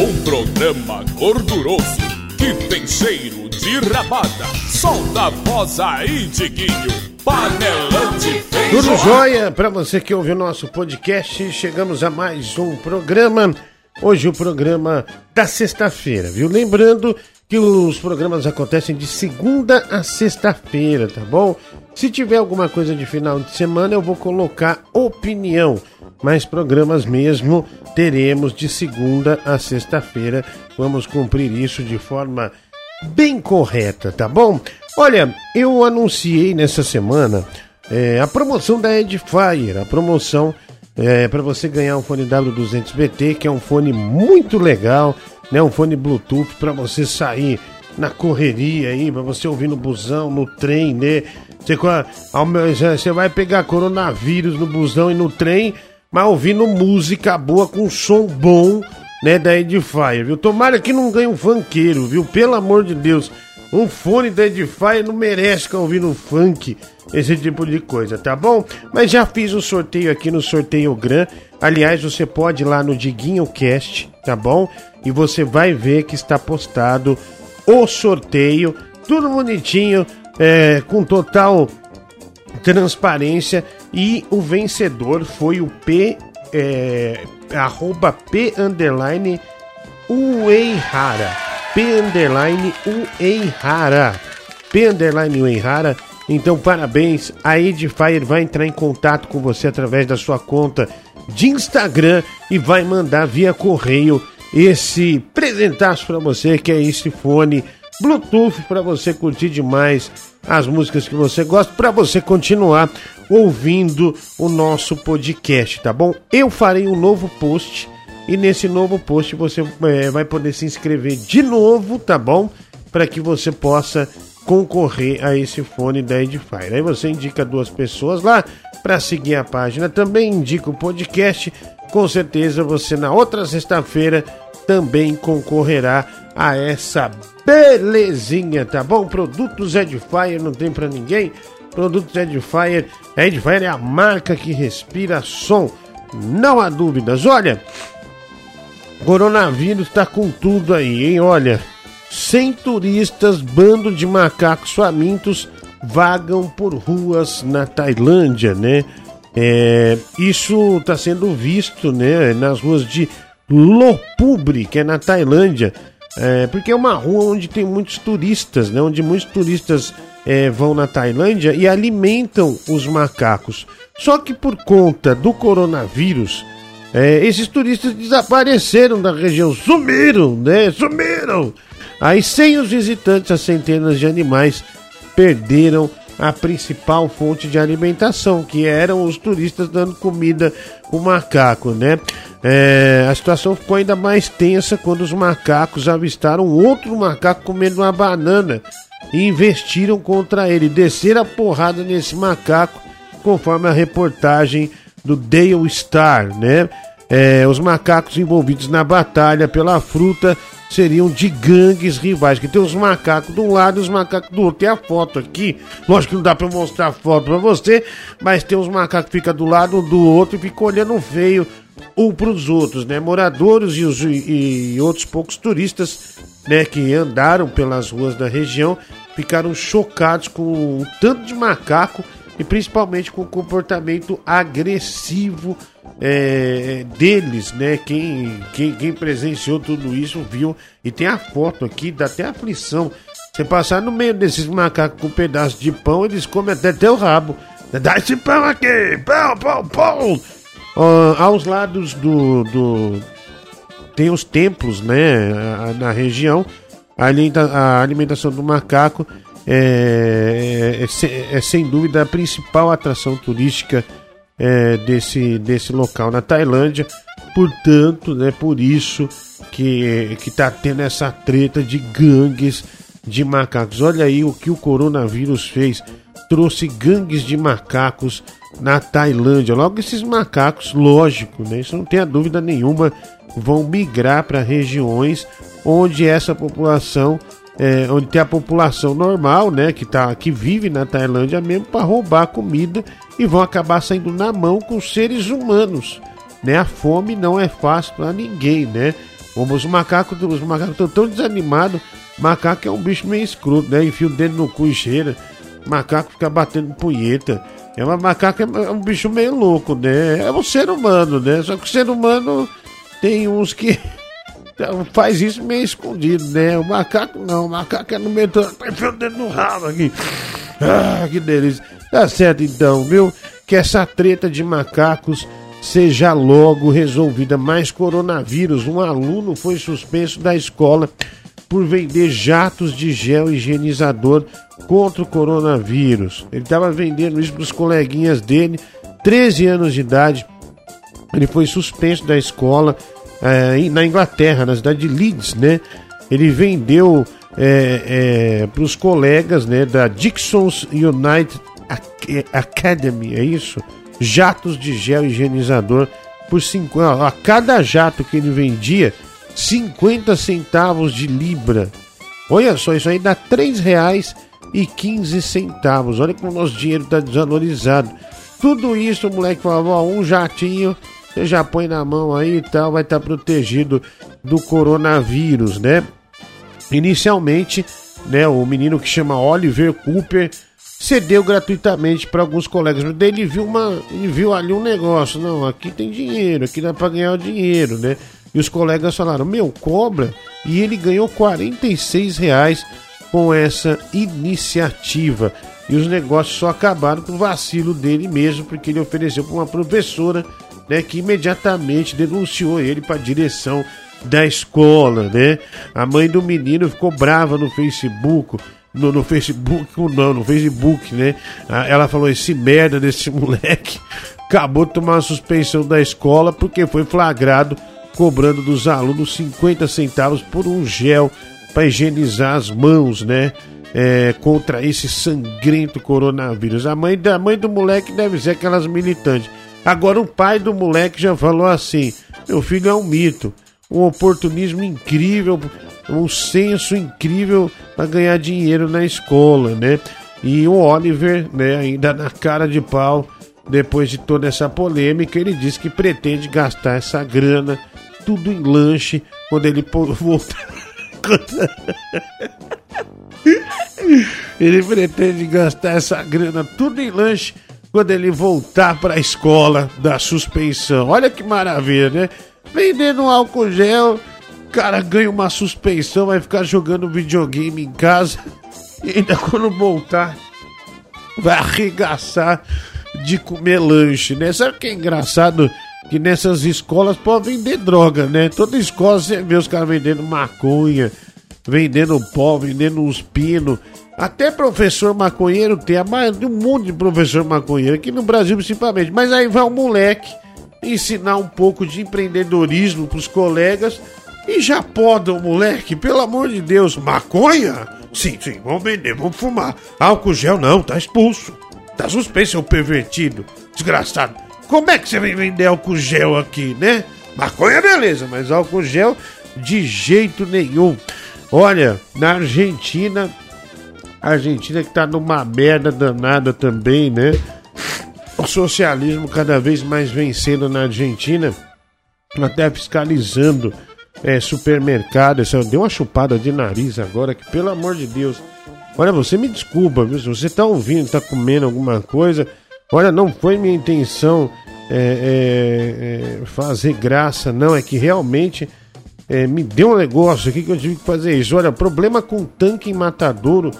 Um programa gorduroso que tem cheiro de rabada. Solta a voz aí, Diguinho. Panelão de feijão. Tudo jóia para você que ouve o nosso podcast. Chegamos a mais um programa. Hoje o programa da sexta-feira, viu? Lembrando que os programas acontecem de segunda a sexta-feira, tá bom? Se tiver alguma coisa de final de semana, eu vou colocar opinião. Mas programas mesmo teremos de segunda a sexta-feira. Vamos cumprir isso de forma bem correta, tá bom? Olha, eu anunciei nessa semana é, a promoção da Edifier, a promoção é, para você ganhar um fone W200BT, que é um fone muito legal, né? Um fone Bluetooth para você sair na correria aí, para você ouvir no busão, no trem, né? Você, você vai pegar coronavírus no busão e no trem, mas ouvindo música boa com som bom, né, da Edifier, viu? Tomara que não ganhe um funkeiro, viu? Pelo amor de Deus. Um fone da Edifier não merece ficar ouvindo funk, esse tipo de coisa, tá bom? Mas já fiz o um sorteio aqui no Sorteio Gran. Aliás, você pode ir lá no Diguinho Cast, tá bom? E você vai ver que está postado o sorteio, tudo bonitinho, é, com total transparência. E o vencedor foi o P, é, arroba P underline Ueihara. P underline Ueihara. P underline Ueihara. Então, parabéns. A Edifier vai entrar em contato com você através da sua conta de Instagram e vai mandar via correio esse presentaço para você, que é esse fone Bluetooth para você curtir demais as músicas que você gosta, para você continuar ouvindo o nosso podcast, tá bom? Eu farei um novo post e nesse novo post você é, vai poder se inscrever de novo, tá bom? Para que você possa concorrer a esse fone da Edifier. Aí você indica duas pessoas lá para seguir a página, também indica o podcast. Com certeza você na outra sexta-feira também concorrerá a essa belezinha, tá bom? Produtos Edifier não tem para ninguém. Produtos Edifier, Edifier é a marca que respira som, não há dúvidas. Olha, coronavírus tá com tudo aí, hein? Olha, 100 turistas, bando de macacos famintos vagam por ruas na Tailândia, né? É, isso está sendo visto, né, nas ruas de Lopubri, que é na Tailândia, é, porque é uma rua onde tem muitos turistas, né, onde muitos turistas é, vão na Tailândia e alimentam os macacos. Só que por conta do coronavírus, é, esses turistas desapareceram da região, sumiram, né? Sumiram! Aí, sem os visitantes, as centenas de animais perderam a principal fonte de alimentação, que eram os turistas dando comida o macaco, né? É, a situação ficou ainda mais tensa quando os macacos avistaram outro macaco comendo uma banana e investiram contra ele, desceram a porrada nesse macaco, conforme a reportagem do Dale Star, né? É, os macacos envolvidos na batalha pela fruta seriam de gangues rivais, que tem os macacos de um lado e os macacos do outro. Tem a foto aqui, lógico que não dá pra mostrar a foto pra você, mas tem os macacos que ficam do lado um do outro e ficam olhando feio um pros outros, né? Moradores e, os, e, e outros poucos turistas, né, que andaram pelas ruas da região, ficaram chocados com o tanto de macaco e principalmente com o comportamento agressivo é, deles, né? Quem, quem, quem presenciou tudo isso viu e tem a foto aqui, dá até aflição. Você passar no meio desses macacos com um pedaço de pão, eles comem até teu rabo. Dá esse pão aqui! Pão, pão, pão! Uh, aos lados do, do. Tem os templos, né? Na região. A alimentação do macaco é, é, é, sem dúvida a principal atração turística é, desse, desse local na Tailândia. Portanto, né, por isso que que está tendo essa treta de gangues de macacos. Olha aí o que o coronavírus fez. Trouxe gangues de macacos na Tailândia. Logo esses macacos, lógico, né? Isso não tem dúvida nenhuma, vão migrar para regiões onde essa população é, onde tem a população normal, né, que, tá, que vive na Tailândia mesmo, para roubar comida e vão acabar saindo na mão com seres humanos. Né? A fome não é fácil para ninguém, né? Os macacos os macacos estão tão desanimados. Macaco é um bicho meio escroto, né? Enfia o dedo no cu e cheira. Macaco fica batendo punheta. É uma macaco é um bicho meio louco, né? É um ser humano, né? Só que o ser humano tem uns que faz isso meio escondido, né? O macaco não, o macaco é no meio do. Tá enfiando o dedo no rabo aqui. Ah, que delícia. Tá certo então, viu? Que essa treta de macacos seja logo resolvida. Mais coronavírus. Um aluno foi suspenso da escola por vender jatos de gel higienizador contra o coronavírus. Ele estava vendendo isso para os coleguinhas dele, 13 anos de idade. Ele foi suspenso da escola é, na Inglaterra, na cidade de Leeds, né? Ele vendeu é, é, para os colegas né, da Dixon's United Academy, é isso? Jatos de gel higienizador por 50. A cada jato que ele vendia, 50 centavos de libra. Olha só, isso aí dá 3 reais e 15 centavos. Olha como o nosso dinheiro está desvalorizado. Tudo isso, o moleque falava, ó, um jatinho, você já põe na mão aí e tal, vai estar tá protegido do coronavírus, né? Inicialmente, né, o menino que chama Oliver Cooper cedeu gratuitamente para alguns colegas. Ele viu uma, ele viu ali um negócio, não, aqui tem dinheiro, aqui dá para ganhar o dinheiro, né? E os colegas falaram: "Meu, cobra". E ele ganhou 46 reais com essa iniciativa. E os negócios só acabaram com o vacilo dele mesmo, porque ele ofereceu para uma professora, né, que imediatamente denunciou ele para a direção da escola, né? A mãe do menino ficou brava no Facebook, no, no Facebook, não, no Facebook, né? Ela falou: esse merda desse moleque acabou de tomar uma suspensão da escola porque foi flagrado cobrando dos alunos 50 centavos por um gel para higienizar as mãos, né? É, contra esse sangrento coronavírus. A mãe, da mãe do moleque deve ser aquelas militantes. Agora o pai do moleque já falou assim: meu filho é um mito um oportunismo incrível, um senso incrível para ganhar dinheiro na escola, né? E o Oliver, né, ainda na cara de pau, depois de toda essa polêmica, ele diz que pretende gastar essa grana tudo em lanche quando ele voltar. ele pretende gastar essa grana tudo em lanche quando ele voltar para a escola da suspensão. Olha que maravilha, né? Vendendo álcool gel, cara ganha uma suspensão, vai ficar jogando videogame em casa. E ainda quando voltar, vai arregaçar de comer lanche, né? Sabe o que é engraçado? Que nessas escolas pode vender droga, né? Toda escola você vê os caras vendendo maconha, vendendo pó, vendendo uns pinos. Até professor maconheiro tem, um monte de professor maconheiro aqui no Brasil principalmente. Mas aí vai um moleque ensinar um pouco de empreendedorismo para os colegas e já podam, moleque, pelo amor de Deus, maconha? Sim, sim, vamos vender, vamos fumar. Álcool gel não, tá expulso. Tá suspenso, seu pervertido. Desgraçado. Como é que você vem vender álcool gel aqui, né? Maconha, beleza, mas álcool gel de jeito nenhum. Olha, na Argentina, a Argentina que tá numa merda danada também, né? o socialismo cada vez mais vencendo na Argentina, até fiscalizando é, supermercado. Deu uma chupada de nariz agora, que pelo amor de Deus. Olha, você me desculpa, viu? Se você está ouvindo, está comendo alguma coisa, olha, não foi minha intenção é, é, é, fazer graça, não. É que realmente é, me deu um negócio aqui que eu tive que fazer isso. Olha, problema com tanque em matadouro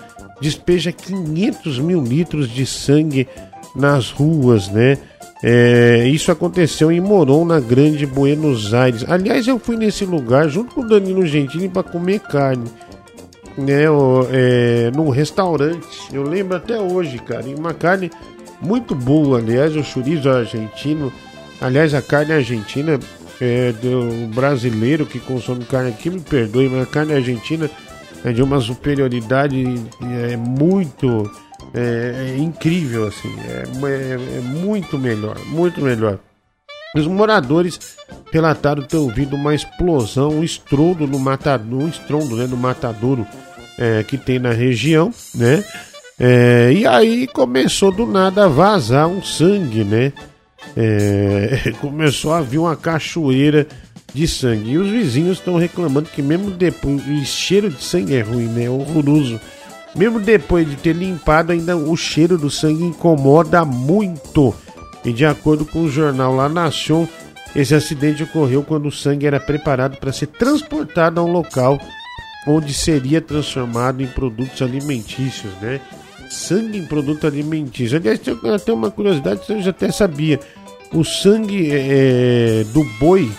despeja 500 mil litros de sangue nas ruas, né? É, isso aconteceu em Moron, na Grande Buenos Aires. Aliás, eu fui nesse lugar junto com o Danilo Gentili para comer carne, né? É, num restaurante. Eu lembro até hoje, cara. E uma carne muito boa. Aliás, o chorizo argentino. Aliás, a carne argentina é, do brasileiro que consome carne aqui, me perdoe, mas a carne argentina é de uma superioridade é, muito é, é incrível, assim, é, é, é, muito melhor, muito melhor. Os moradores relataram ter ouvido uma explosão, um estrondo no matadouro, um estrondo né, no matadouro é, que tem na região, né? E aí começou do nada a vazar um sangue, né? Começou a vir uma cachoeira de sangue. E os vizinhos estão reclamando que mesmo depois o cheiro de sangue é ruim, né? É horroroso. Mesmo depois de ter limpado, ainda o cheiro do sangue incomoda muito. E de acordo com o jornal La Nation, esse acidente ocorreu quando o sangue era preparado para ser transportado a um local onde seria transformado em produtos alimentícios, né? Sangue em produto alimentício. Aliás, tem até uma curiosidade, você já até sabia. O sangue é, do boi,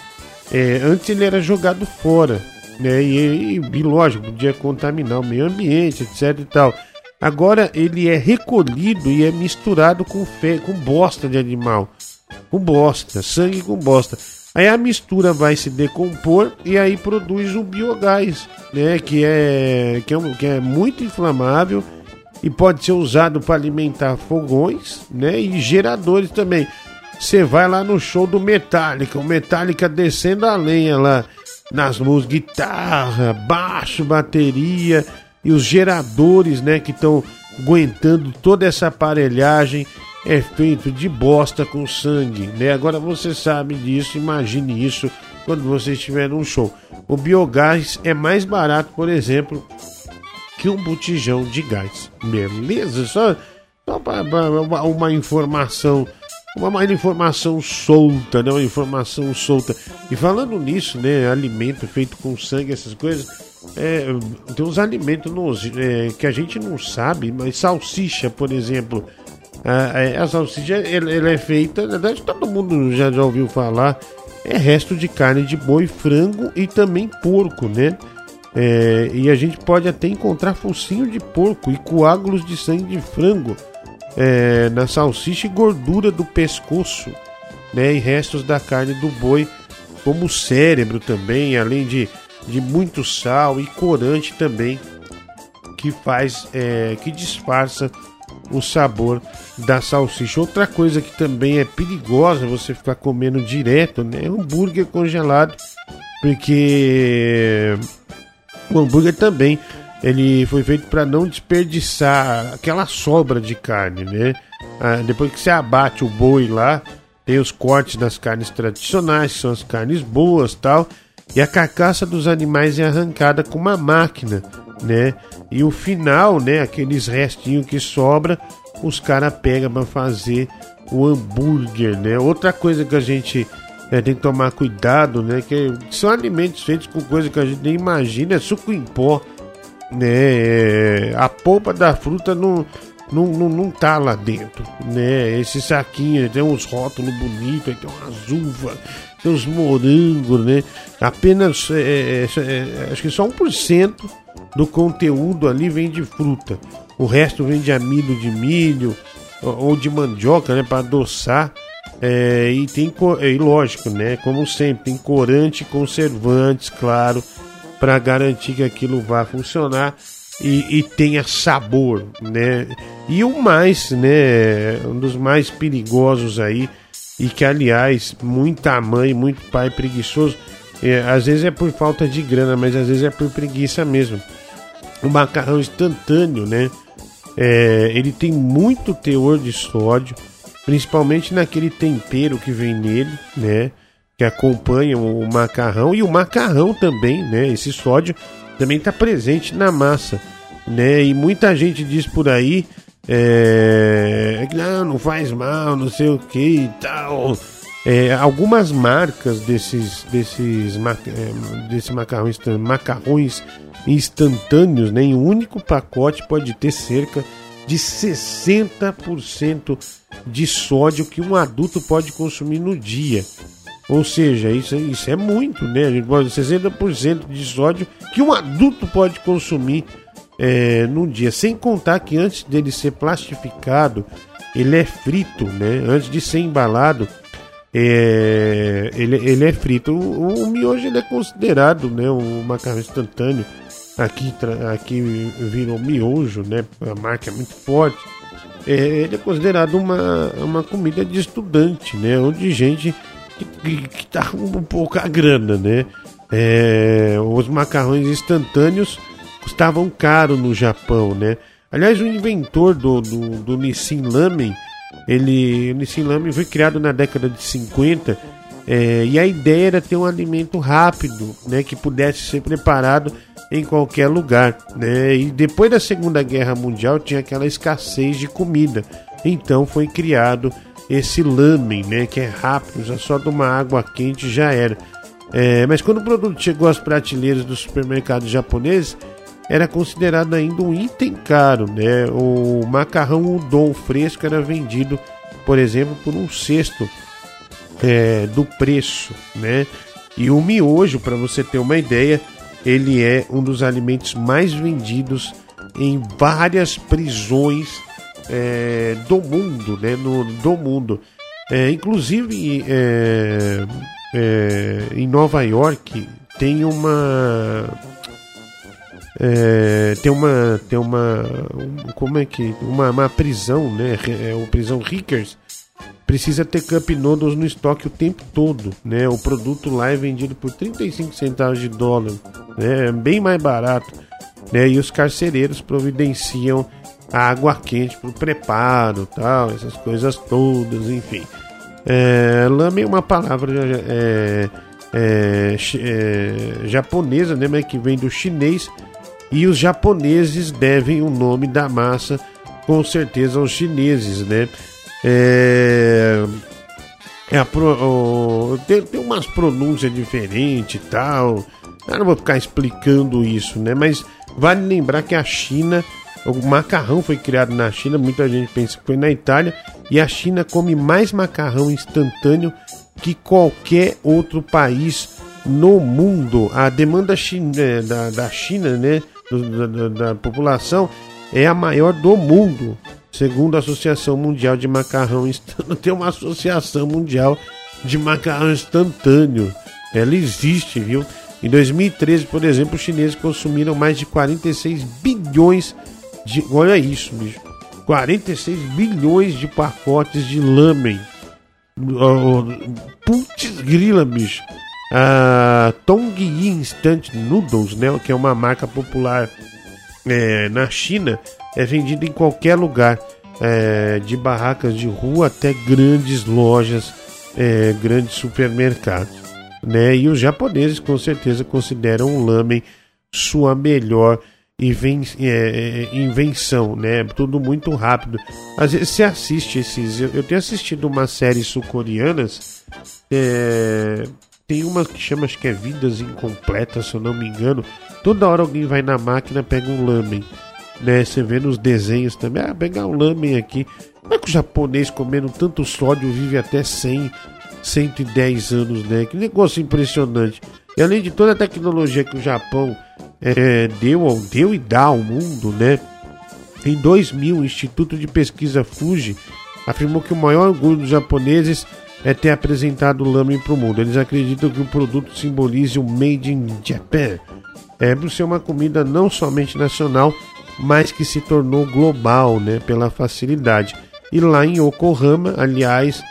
é, antes ele era jogado fora, né? E, e, e lógico, podia contaminar o meio ambiente, etc e tal. Agora ele é recolhido e é misturado com, fe... com bosta de animal. Com bosta, sangue com bosta. Aí a mistura vai se decompor e aí produz o biogás, né? Que é, que é, que é muito inflamável e pode ser usado para alimentar fogões, né? E geradores também. Você vai lá no show do Metallica, o Metallica descendo a lenha lá nas músicas, guitarra, baixo, bateria e os geradores, né, que estão aguentando toda essa aparelhagem é feito de bosta com sangue, né? Agora você sabe disso, imagine isso quando você estiver num show. O biogás é mais barato, por exemplo, que um botijão de gás. Beleza? Só, só para uma, uma informação uma, informação solta, né? Uma informação solta. E falando nisso, né? Alimento feito com sangue, essas coisas. É, tem uns alimentos nos, é, que a gente não sabe, mas salsicha, por exemplo. A, a salsicha ela, ela, é feita, na verdade todo mundo já, já ouviu falar, é resto de carne de boi, frango e também porco, né? É, e a gente pode até encontrar focinho de porco e coágulos de sangue de frango é, na salsicha e gordura do pescoço, né? E restos da carne do boi, como o cérebro também, além de, de muito sal e corante também, que faz, é, que disfarça o sabor da salsicha. Outra coisa que também é perigosa você ficar comendo direto, né? É hambúrguer congelado, porque o hambúrguer também ele foi feito para não desperdiçar aquela sobra de carne, né? Ah, depois que você abate o boi lá, tem os cortes das carnes tradicionais, que são as carnes boas, tal, e a carcaça dos animais é arrancada com uma máquina, né? E o final, né, aqueles restinhos que sobra, os caras pegam para fazer o hambúrguer, né? Outra coisa que a gente né, tem que tomar cuidado, né, que são alimentos feitos com coisa que a gente nem imagina, é suco em pó, né? É, a polpa da fruta não, não, não, não tá lá dentro, né? Esse saquinho tem uns rótulos bonitos, tem umas uvas, tem uns morangos, né? Apenas, é, é, é, é acho que só 1% do conteúdo ali vem de fruta. O resto vem de amido de milho ou de mandioca, né? Para adoçar. É, e tem, e lógico, né? Como sempre, tem corante, conservantes, claro para garantir que aquilo vá funcionar e, e, tenha sabor, né? E o mais, né? Um dos mais perigosos aí e que aliás muita mãe, muito pai preguiçoso, é, às vezes é por falta de grana, mas às vezes é por preguiça mesmo. O macarrão instantâneo, né? É, ele tem muito teor de sódio, principalmente naquele tempero que vem nele, né? Que acompanham o macarrão e o macarrão também, né? Esse sódio também está presente na massa, né? E muita gente diz por aí é, não, não faz mal, não sei o que e tal. É, algumas marcas desses desses é, desse macarrão macarrões instantâneos, né? Em um único pacote pode ter cerca de 60% de sódio que um adulto pode consumir no dia. Ou seja, isso, isso é muito, né? A gente pode 60% de sódio que um adulto pode consumir é, num dia. Sem contar que antes dele ser plastificado, ele é frito, né? Antes de ser embalado, é, ele, ele é frito. O, o miojo ele é considerado, né? O macarrão instantâneo. Aqui, aqui virou miojo, né? A marca é muito forte. É, ele é considerado uma, uma comida de estudante, né? Onde gente que, que tá um pouco a grana, né? É, os macarrões instantâneos custavam caro no Japão, né? Aliás, o inventor do, do, do Nissin Lamen, ele, o Nissin Lamen foi criado na década de 50 É, e a ideia era ter um alimento rápido, né, que pudesse ser preparado em qualquer lugar. Né? E depois da Segunda Guerra Mundial tinha aquela escassez de comida. Então foi criado esse lamen, né, que é rápido, já só de uma água quente já era. É, mas quando o produto chegou às prateleiras dos supermercados japoneses, era considerado ainda um item caro, né? O macarrão udon fresco era vendido, por exemplo, por um sexto é, do preço, né? E o miojo, para você ter uma ideia, ele é um dos alimentos mais vendidos em várias prisões é, do mundo, né? No, do mundo. É, inclusive é, é, em Nova York tem uma é, tem uma tem uma como é que uma, uma prisão né é uma prisão Rickers precisa ter cup noodles no estoque o tempo todo né o produto lá é vendido por 35 centavos de dólar né é bem mais barato né e os carcereiros providenciam água quente para o preparo tal essas coisas todas enfim é, lame é uma palavra é, é, é, japonesa, né, mas que vem do chinês, e os japoneses devem o nome da massa com certeza aos chineses, né? É, é pro, tem, tem umas pronúncias diferentes e tal. Eu não vou ficar explicando isso, né? Mas vale lembrar que a China, o macarrão foi criado na China, muita gente pensa que foi na Itália, e a China come mais macarrão instantâneo que qualquer outro país no mundo. A demanda é, da, da China, né, da, da, da população, é a maior do mundo, segundo a Associação Mundial de Macarrão Instantâneo. Tem uma Associação Mundial de Macarrão Instantâneo. Ela existe, viu? Em 2013, por exemplo, os chineses consumiram mais de 46 bilhões de. Olha isso, bicho 46 bilhões de pacotes de lamen. Putz grila, bicho. A Tongyi Instant Noodles, né, que é uma marca popular é, na China, é vendida em qualquer lugar, é, de barracas de rua até grandes lojas, é, grandes supermercados. Né? E os japoneses com certeza consideram o lamen sua melhor é, é, invenção, né? Tudo muito rápido. Às vezes você assiste esses. Eu, eu tenho assistido uma série sul-coreanas. É, tem uma que chama, acho que é Vidas Incompletas, se eu não me engano. Toda hora alguém vai na máquina pega um lamen. Né? Você vê nos desenhos também. Ah, pegar um lamen aqui. Como é que o japonês comendo tanto sódio vive até 100, 110 anos, né? Que negócio impressionante. E além de toda a tecnologia que o Japão é, deu, deu e dá ao mundo, né? Em 2000, o Instituto de Pesquisa Fuji afirmou que o maior orgulho dos japoneses é ter apresentado o para o mundo. Eles acreditam que o produto simbolize o Made in Japan. É por ser uma comida não somente nacional, mas que se tornou global, né? Pela facilidade. E lá em Yokohama, aliás,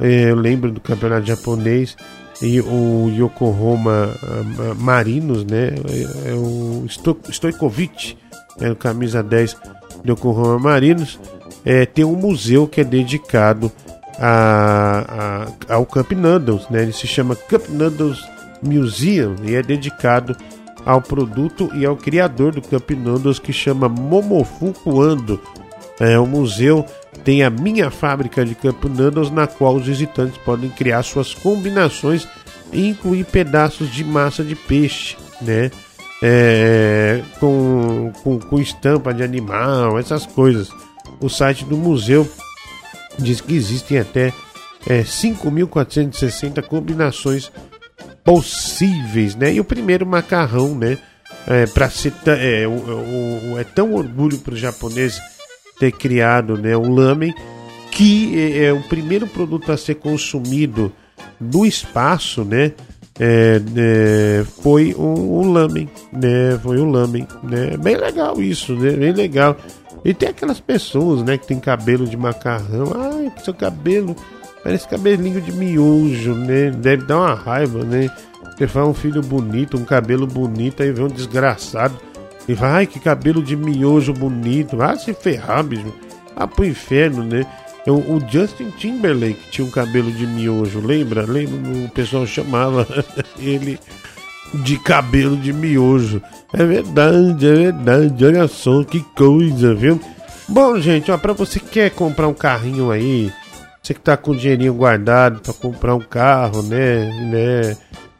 é, eu lembro do campeonato japonês, e o Yokohama uh, Marinos, né? É, é o Sto Stojkovic, é o camisa 10 do Yokohama Marinos, é, tem um museu que é dedicado a, a, ao Cup Noodles, né? Ele se chama Cup Noodles Museum e é dedicado ao produto e ao criador do Cup Noodles que chama Momofuku Ando. É um museu tem a minha fábrica de Campo Noodles, na qual os visitantes podem criar suas combinações e incluir pedaços de massa de peixe, né? É, com, com, com estampa de animal, essas coisas. O site do museu diz que existem até é, 5.460 combinações possíveis, né? E o primeiro macarrão, né? É, para ser é, o, o, é tão orgulho para os japoneses ter criado né, o lamen, que é, é o primeiro produto a ser consumido no espaço, né? É, é, foi o, o lamen, né? Foi o lamen, né? Bem legal isso, né? Bem legal. E tem aquelas pessoas, né, que tem cabelo de macarrão. Ai, seu cabelo parece cabelinho de miojo, né? Deve dar uma raiva, né? Você faz um filho bonito, um cabelo bonito, aí vem um desgraçado e vai, que cabelo de miojo bonito. Ah, se ferrar, bicho. Ah, pro inferno, né? o Justin Timberlake tinha um cabelo de miojo, lembra? Lembra? O pessoal chamava ele de cabelo de miojo. É verdade, é verdade. Olha só que coisa, viu? Bom, gente, ó, pra você que quer comprar um carrinho aí, você que tá com dinheirinho guardado para comprar um carro, né, né?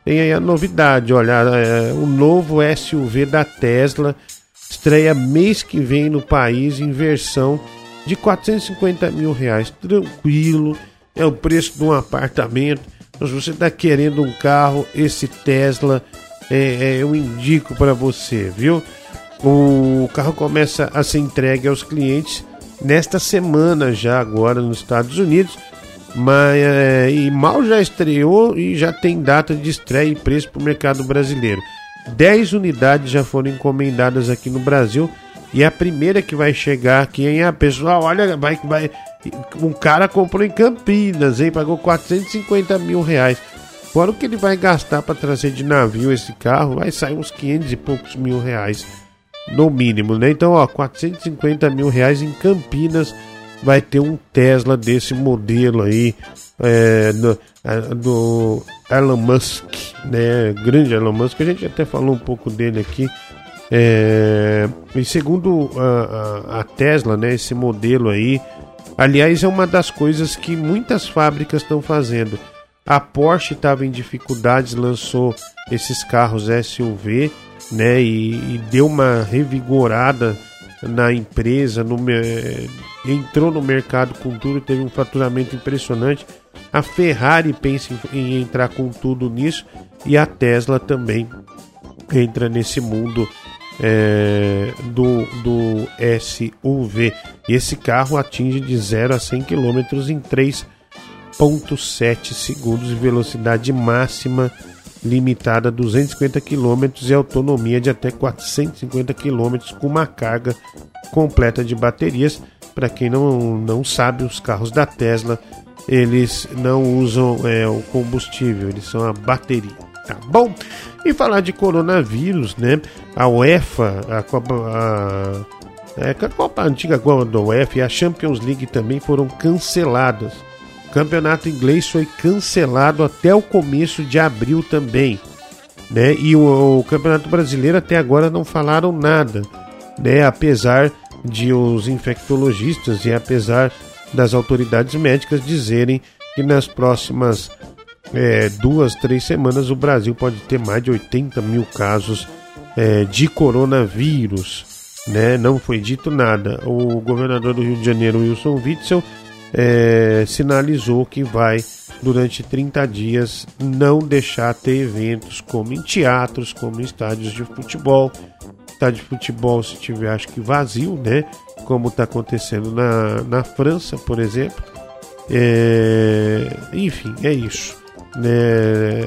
Tem aí a novidade, olha, é, o novo SUV da Tesla estreia mês que vem no país em versão de 450 mil reais. Tranquilo, é o preço de um apartamento. Mas você está querendo um carro, esse Tesla é, é, eu indico para você, viu? O carro começa a ser entregue aos clientes nesta semana já agora nos Estados Unidos, mas é, e mal já estreou e já tem data de estreia e preço para o mercado brasileiro. 10 unidades já foram encomendadas aqui no Brasil e a primeira que vai chegar aqui, hein? A pessoal, olha, vai, vai. Um cara comprou em Campinas, hein? Pagou 450 mil reais. Fora o que ele vai gastar para trazer de navio esse carro, vai sair uns 500 e poucos mil reais, no mínimo, né? Então, ó, 450 mil reais em Campinas vai ter um Tesla desse modelo aí, é, do, do Elon Musk, né? Grande Elon Musk, a gente até falou um pouco dele aqui. É, e segundo a, a, a Tesla, né, esse modelo aí, aliás, é uma das coisas que muitas fábricas estão fazendo a Porsche estava em dificuldades, lançou esses carros SUV, né? E, e deu uma revigorada na empresa, no, entrou no mercado com tudo, teve um faturamento impressionante. A Ferrari pensa em, em entrar com tudo nisso e a Tesla também entra nesse mundo é, do, do SUV. E esse carro atinge de 0 a 100 km em 3 1.7 segundos de velocidade máxima limitada a 250 km e autonomia de até 450 km com uma carga completa de baterias. Para quem não, não sabe, os carros da Tesla eles não usam é, o combustível, eles são a bateria. Tá bom? E falar de coronavírus, né? A UEFA, a Copa, a, é, a Copa antiga Copa da UEFA e a Champions League também foram canceladas campeonato inglês foi cancelado até o começo de abril também. Né? E o, o campeonato brasileiro até agora não falaram nada, né? apesar de os infectologistas e apesar das autoridades médicas dizerem que nas próximas é, duas, três semanas o Brasil pode ter mais de 80 mil casos é, de coronavírus. Né? Não foi dito nada. O governador do Rio de Janeiro, Wilson Witzel, é, sinalizou que vai, durante 30 dias, não deixar ter eventos como em teatros, como em estádios de futebol. Estádio de futebol, se tiver, acho que vazio, né? Como está acontecendo na, na França, por exemplo. É, enfim, é isso. Né?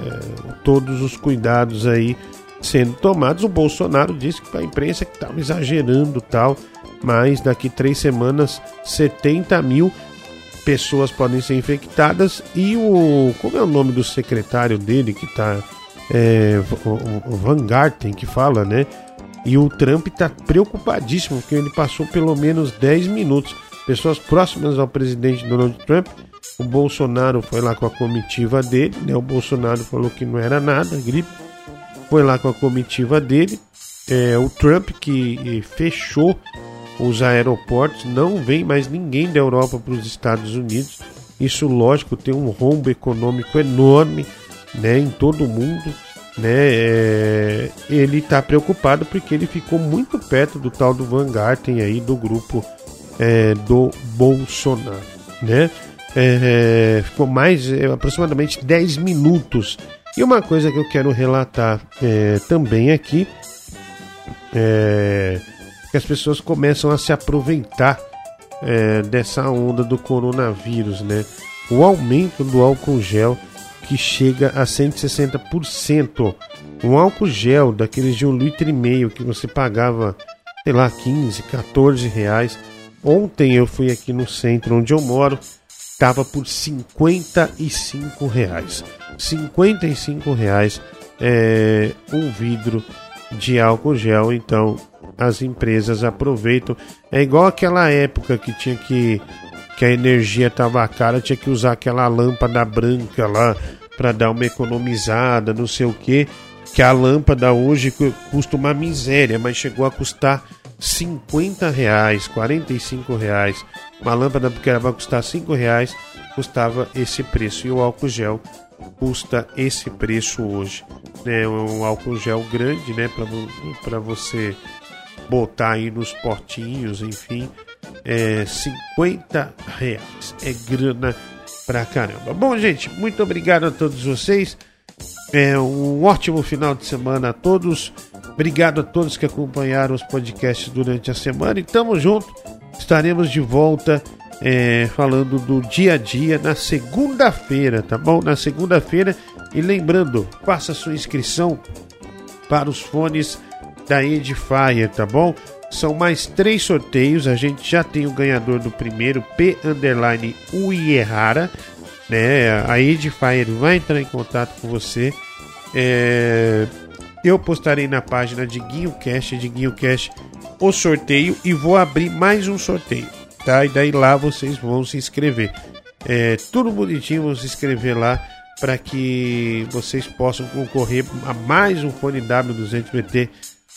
Todos os cuidados aí sendo tomados. O Bolsonaro disse que a imprensa que estava exagerando tal, mas daqui três semanas 70 mil pessoas podem ser infectadas e o. Como é o nome do secretário dele que tá. É, Van Garten que fala, né? E o Trump tá preocupadíssimo porque ele passou pelo menos 10 minutos. Pessoas próximas ao presidente Donald Trump. O Bolsonaro foi lá com a comitiva dele, né? O Bolsonaro falou que não era nada, gripe. Foi lá com a comitiva dele. É, o Trump que fechou os aeroportos, não vem mais ninguém da Europa para os Estados Unidos. Isso, lógico, tem um rombo econômico enorme né, em todo o mundo. Né, é, ele está preocupado porque ele ficou muito perto do tal do Van aí do grupo é, do Bolsonaro, né? É, ficou mais é, aproximadamente 10 minutos. E uma coisa que eu quero relatar é, também aqui é, que as pessoas começam a se aproveitar é, dessa onda do coronavírus, né? O aumento do álcool gel que chega a 160%. Um álcool gel daqueles de um litro e meio que você pagava, sei lá, 15, 14 reais. Ontem eu fui aqui no centro onde eu moro, estava por 55 reais. 55 reais é, um vidro de álcool gel, então as empresas aproveitam. É igual aquela época que tinha que que a energia estava cara, tinha que usar aquela lâmpada branca lá para dar uma economizada, não sei o que. Que a lâmpada hoje custa uma miséria, mas chegou a custar 50 reais, 45 reais. Uma lâmpada que era para custar 5 reais, custava esse preço. E o álcool gel custa esse preço hoje. É um álcool gel grande, né? Para você botar aí nos potinhos, enfim. É 50 reais. É grana pra caramba. Bom, gente, muito obrigado a todos vocês. É um ótimo final de semana a todos. Obrigado a todos que acompanharam os podcasts durante a semana e tamo junto. Estaremos de volta é, falando do dia a dia na segunda-feira, tá bom? Na segunda-feira. E lembrando, faça sua inscrição para os fones da Edifier, tá bom? São mais três sorteios. A gente já tem o ganhador do primeiro, P underline Uierrara. Né? A Edifier vai entrar em contato com você. É, eu postarei na página de Guinho Cash, de Guinho Cash, o sorteio e vou abrir mais um sorteio, tá? E daí lá vocês vão se inscrever. É tudo bonitinho, vão se inscrever lá para que vocês possam concorrer a mais um fone W200BT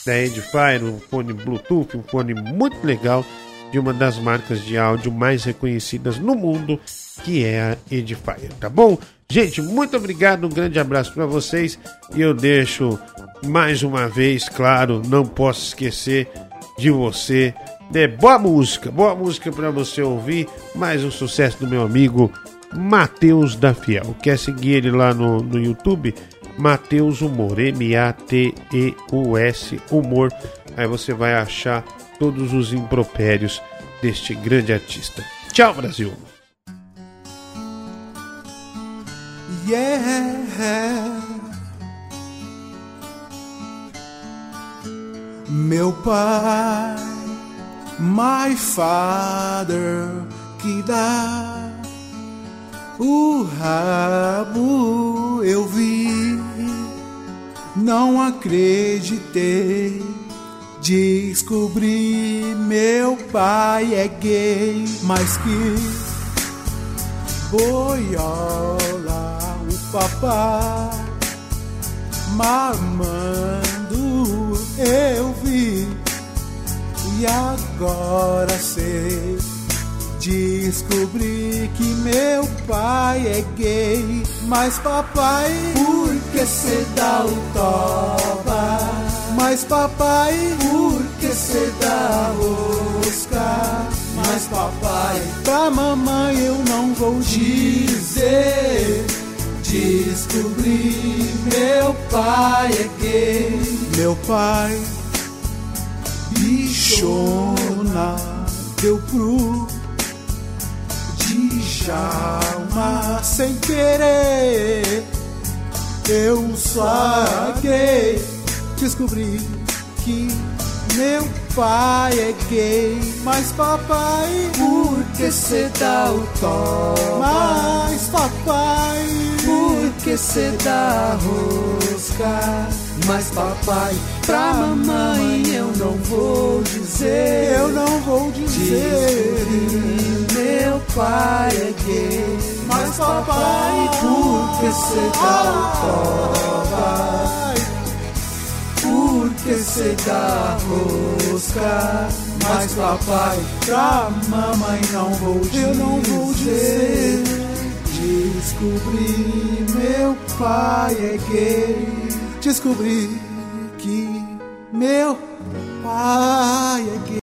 da Edifier, um fone Bluetooth, um fone muito legal de uma das marcas de áudio mais reconhecidas no mundo, que é a Edifier, tá bom? Gente, muito obrigado, um grande abraço para vocês e eu deixo mais uma vez, claro, não posso esquecer de você. É boa música, boa música para você ouvir. Mais um sucesso do meu amigo Matheus da Fiel. Quer seguir ele lá no, no YouTube? Matheus Humor, M-A-T-E-U-S Humor. Aí você vai achar todos os impropérios deste grande artista. Tchau, Brasil! Yeah. Meu pai, my father, que dá o rabo eu vi, não acreditei. Descobri meu pai é gay, mas que boiola papai mamando eu vi e agora sei descobri que meu pai é gay mas papai por que cê dá o toba? Mas papai por que cê dá rosca? Mas papai pra mamãe eu não vou dizer. Descobri meu pai é gay. Meu pai, bichona, deu pro Djalma sem querer. Eu só gay. Descobri que meu pai é gay, mas papai, por que cê dá o tom? Mas papai, por que cê dá rosca? Mas papai, pra mamãe eu não vou dizer, eu não vou dizer. meu pai é gay, mas papai, por que cê dá o tom? porque cê dá rosca. Mas papai, pra mamãe não vou dizer. Eu não vou dizer. Descobri meu pai é gay. Descobri que meu pai é gay.